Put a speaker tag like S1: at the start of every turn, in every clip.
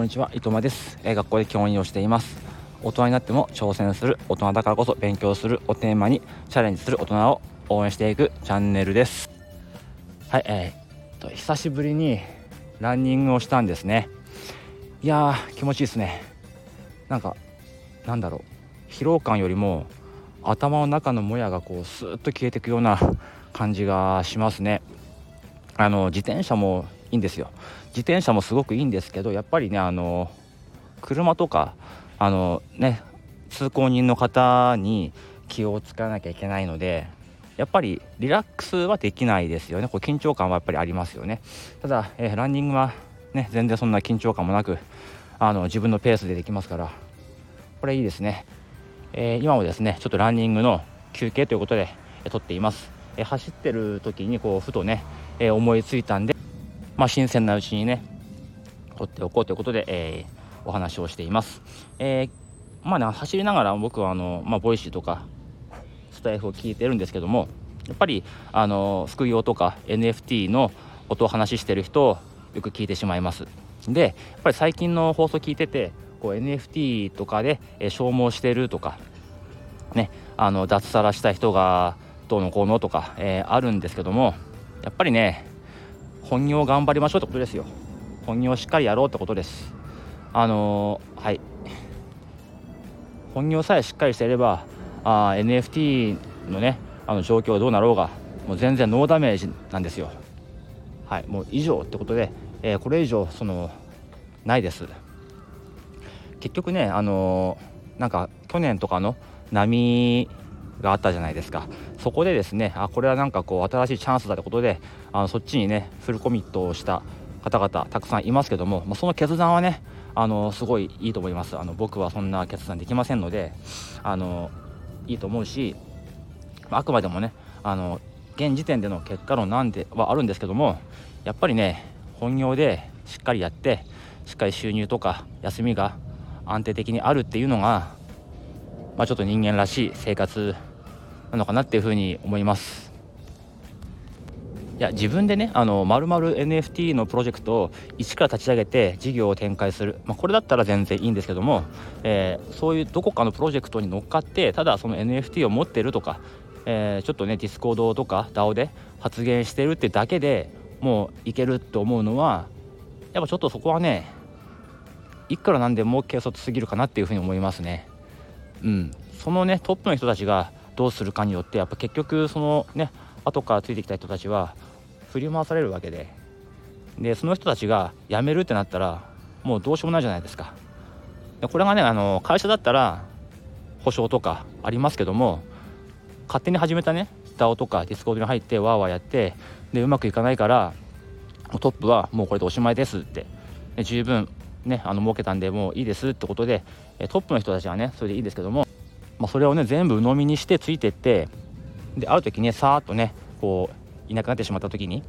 S1: こんにちは伊藤間です。学校で教員をしています。大人になっても挑戦する大人だからこそ勉強するをテーマにチャレンジする大人を応援していくチャンネルです。はいえー、と久しぶりにランニングをしたんですね。いやー気持ちいいですね。なんかなんだろう。疲労感よりも頭の中のもやがこうスーッと消えていくような感じがしますね。あの自転車もいいんですよ。自転車もすごくいいんですけどやっぱりねあの車とかあのね通行人の方に気を使わなきゃいけないのでやっぱりリラックスはできないですよね。こう緊張感はやっぱりありますよね。ただ、えー、ランニングはね全然そんな緊張感もなくあの自分のペースでできますからこれいいですね、えー、今もですねちょっとランニングの休憩ということで、えー、撮っています、え走ってる時にこうふとね、え思いついたんでまあ、新鮮なうちにね取っておこうということで、えー、お話をしています。えー、まあね走りながら僕はあの、まあ、 Voicy とかスタエフを聞いてるんですけどもやっぱりあの副業とか NFT の音を話してる人をよく聞いてしまいます。でやっぱり最近の放送聞いててこう NFT とかで、え消耗してるとかねあの脱サラした人がどうのこうのとか、えー、あるんですけどもやっぱりね本業頑張りましょうってことですよ。本業しっかりやろうってことです。あのー、はい。本業さえしっかりしていればあ NFT のねあの状況はどうなろうがもう全然ノーダメージなんですよ。はい。もう以上ってことで、えー、これ以上そのないです。結局ねあのー、なんか去年とかの波があったじゃないですか。そこでですねあこれはなんかこう新しいチャンスだってことであのそっちにねフルコミットをした方々たくさんいますけども、まあ、その決断はねあのすごいいいと思います。あの僕はそんな決断できませんのであのいいと思うしあくまでもねあの現時点での結果論なんではあるんですけどもやっぱりね本業でしっかりやってしっかり収入とか休みが安定的にあるっていうのが、まあ、ちょっと人間らしい生活なのかなっていうふうに思います。いや自分でねあの丸々 NFT のプロジェクトを一から立ち上げて事業を展開する、まあ、これだったら全然いいんですけども、えー、そういうどこかのプロジェクトに乗っかってただその NFT を持ってるとか、えー、ちょっとね Discord とか DAO で発言してるってだけでもういけると思うのはやっぱちょっとそこはねいくらなんでも軽率すぎるかなっていうふうに思いますね。うん、そのねトップの人たちがどうするかによってやっぱ結局そのね後からついてきた人たちは振り回されるわけで。でその人たちが辞めるってなったらもうどうしようもないじゃないですか。でこれがねあの会社だったら保証とかありますけども勝手に始めたね DAO とかディスコードに入ってワーワーやってでうまくいかないからトップはもうこれでおしまいですって十分ねあの儲けたんでもういいですってことでトップの人たちはねそれでいいですけどもまあ、それをね全部鵜呑みにしてついてってである時ねさーっとねこういなくなってしまった時に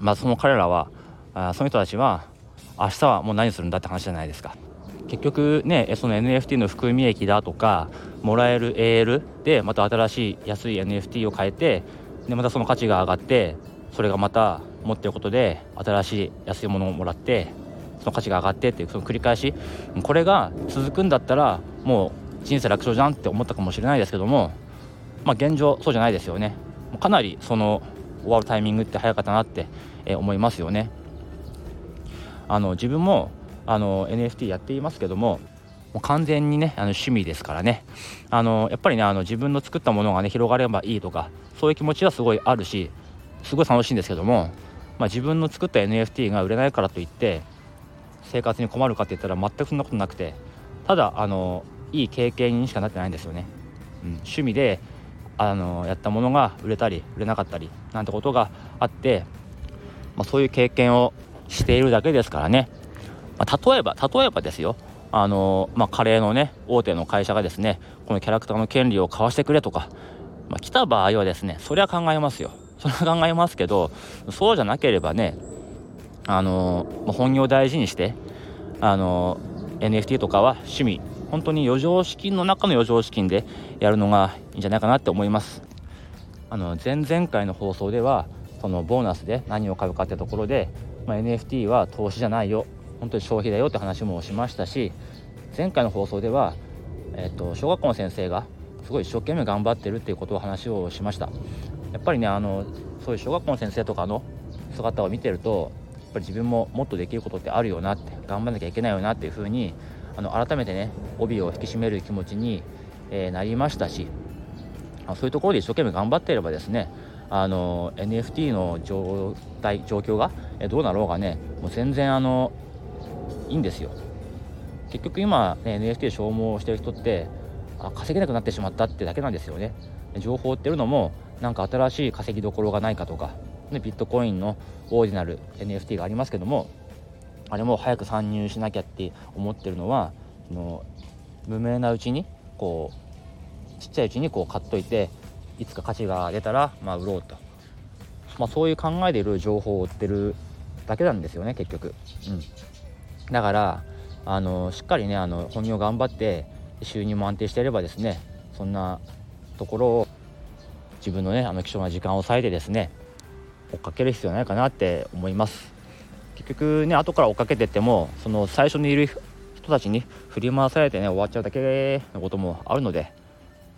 S1: まあその彼らはあその人たちは明日はもう何するんだって話じゃないですか。結局ねその NFT の含み益だとかもらえる AL でまた新しい安い NFT を変えてでまたその価値が上がってそれがまた持ってることで新しい安いものをもらってその価値が上がってっていうその繰り返しこれが続くんだったらもう人生楽勝じゃんって思ったかもしれないですけども、まあ、現状そうじゃないですよね。かなりその終わるタイミングって早かったなって、え思いますよね。あの自分もあの NFT やっていますけどももう完全にねあの趣味ですからね。あのやっぱりねあの自分の作ったものがね広がればいいとかそういう気持ちはすごいあるしすごい楽しいんですけども、まあ、自分の作った NFT が売れないからといって生活に困るかって言ったら全くそんなことなくてただあのいい経験にしかなってないんですよね。うん、趣味であのやったものが売れたり売れなかったりなんてことがあって、まあ、そういう経験をしているだけですからね、まあ、例えば例えばですよ。あの、まあ、カレーのね大手の会社がですねこのキャラクターの権利を買わしてくれとか、まあ、来た場合はですねそれは考えますよ。それは考えますけどそうじゃなければねあの、まあ、本業を大事にしてあの NFT とかは趣味本当に余剰資金の中の余剰資金でやるのがいいんじゃないかなって思います。あの前々回の放送ではそのボーナスで何を買うかってところで、まあ、NFT は投資じゃないよ。本当に消費だよって話もしましたし前回の放送では、えーと、小学校の先生がすごい一生懸命頑張ってるっていうことを話をしました。やっぱりねあのそういう小学校の先生とかの姿を見てるとやっぱり自分ももっとできることってあるよなって頑張んなきゃいけないよなっていうふうにあの改めてね帯を引き締める気持ちに、えー、なりましたしそういうところで一生懸命頑張っていればですねあの NFT の状態状況がどうなろうがねもう全然あのいいんですよ。結局今、ね、NFT 消耗してる人ってあ稼げなくなってしまったってだけなんですよね。情報っていうのもなんか新しい稼ぎどころがないかとか、ね、ビットコインのオーディナル NFT がありますけどもあれも早く参入しなきゃって思ってるのはの無名なうちにこうちっちゃいうちにこう買っといていつか価値が出たら、まあ、売ろうと、まあ、そういう考えでいる情報を売ってるだけなんですよね結局、うん、だからあのしっかりねあの本業頑張って収入も安定していればですねそんなところを自分のねあの貴重な時間を割いてですね追っかける必要ないかなって思います。結局ね後から追っかけてってもその最初にいる人たちに振り回されてね終わっちゃうだけのこともあるので、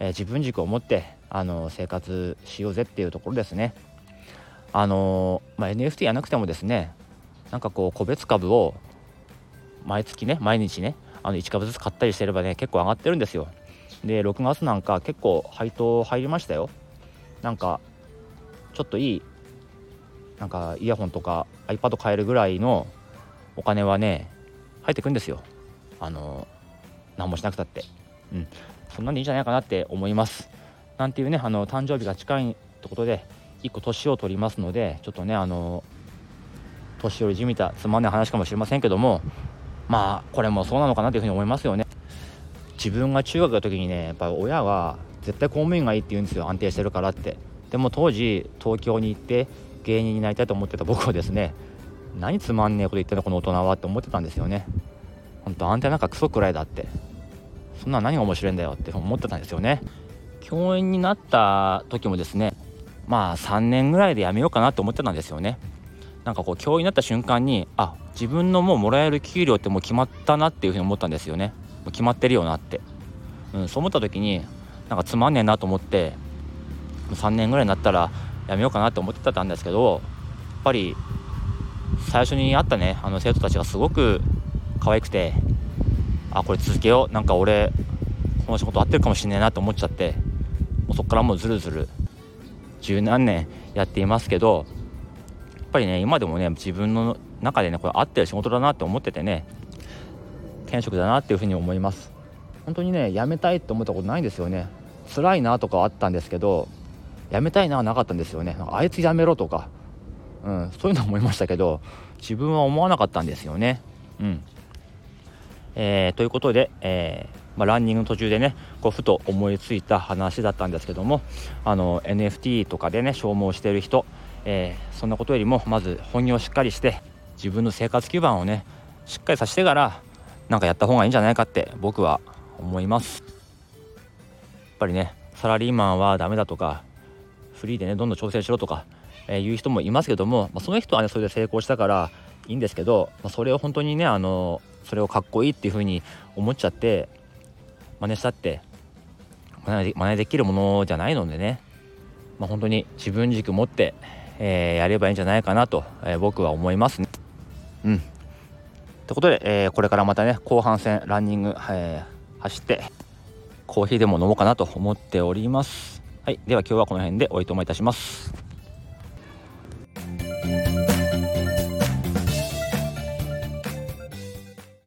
S1: えー、自分軸を持ってあの生活しようぜっていうところですね。あのまあ、NFT やなくてもですねなんかこう個別株を毎月ね毎日ねあの1株ずつ買ったりしてればね結構上がってるんですよ。で6月なんか結構配当入りましたよ。なんかちょっといいなんかイヤホンとか iPad 買えるぐらいのお金はね入ってくんですよ。あの何もしなくたって。うん。そんなんでいいんじゃないかなって思います。なんていうねあの誕生日が近いってことで1個年を取りますのでちょっとねあの年寄りじみたつまんない話かもしれませんけどもまあこれもそうなのかなというふうに思いますよね。自分が中学の時にねやっぱ親は絶対公務員がいいって言うんですよ。安定してるからって。でも当時東京に行って芸人になりたいと思ってた僕はですね何つまんねえこと言ってんのこの大人はって思ってたんですよね。ほんと安定なんかクソくらいだって。そんな何が面白いんだよって思ってたんですよね。教員になった時もですねまあ3年ぐらいで辞めようかなと思ってたんですよね。なんかこう教員になった瞬間にあ自分のもうもらえる給料ってもう決まったなっていうふうに思ったんですよね。もう決まってるよなって、うん、そう思った時になんかつまんねえなと思って3年ぐらいになったらやめようかなって思ってたんですけどやっぱり最初に会ったねあの生徒たちがすごく可愛くてあこれ続けようなんか俺この仕事合ってるかもしんねえなと思っちゃってもうそこからもうずるずる十何年やっていますけどやっぱりね今でもね自分の中でねこれ合ってる仕事だなって思っててね転職だなっていうふうに思います。本当にね辞めたいって思ったことないんですよね。辛いなとかあったんですけど辞めたいなはなかったんですよね。あいつ辞めろとか、うん、そういうのは思いましたけど自分は思わなかったんですよね。うん。えー、ということで、えーまあ、ランニングの途中でねこうふと思いついた話だったんですけどもあの NFT とかでね消耗している人、えー、そんなことよりもまず本業をしっかりして自分の生活基盤をねしっかりさせてからなんかやった方がいいんじゃないかって僕は思います。やっぱりねサラリーマンはダメだとかフリーでねどんどん挑戦しろとか、えー、言う人もいますけども、まあ、その人はねそれで成功したからいいんですけど、まあ、それを本当にねあのそれをかっこいいっていう風に思っちゃって真似したって真似真似できるものじゃないのでね、まあ、本当に自分軸持って、えー、やればいいんじゃないかなと、えー、僕は思いますね。うん。ということで、えー、これからまたね後半戦ランニング、え、走ってコーヒーでも飲もうかなと思っております。はい、では今日はこの辺でおいともいたします。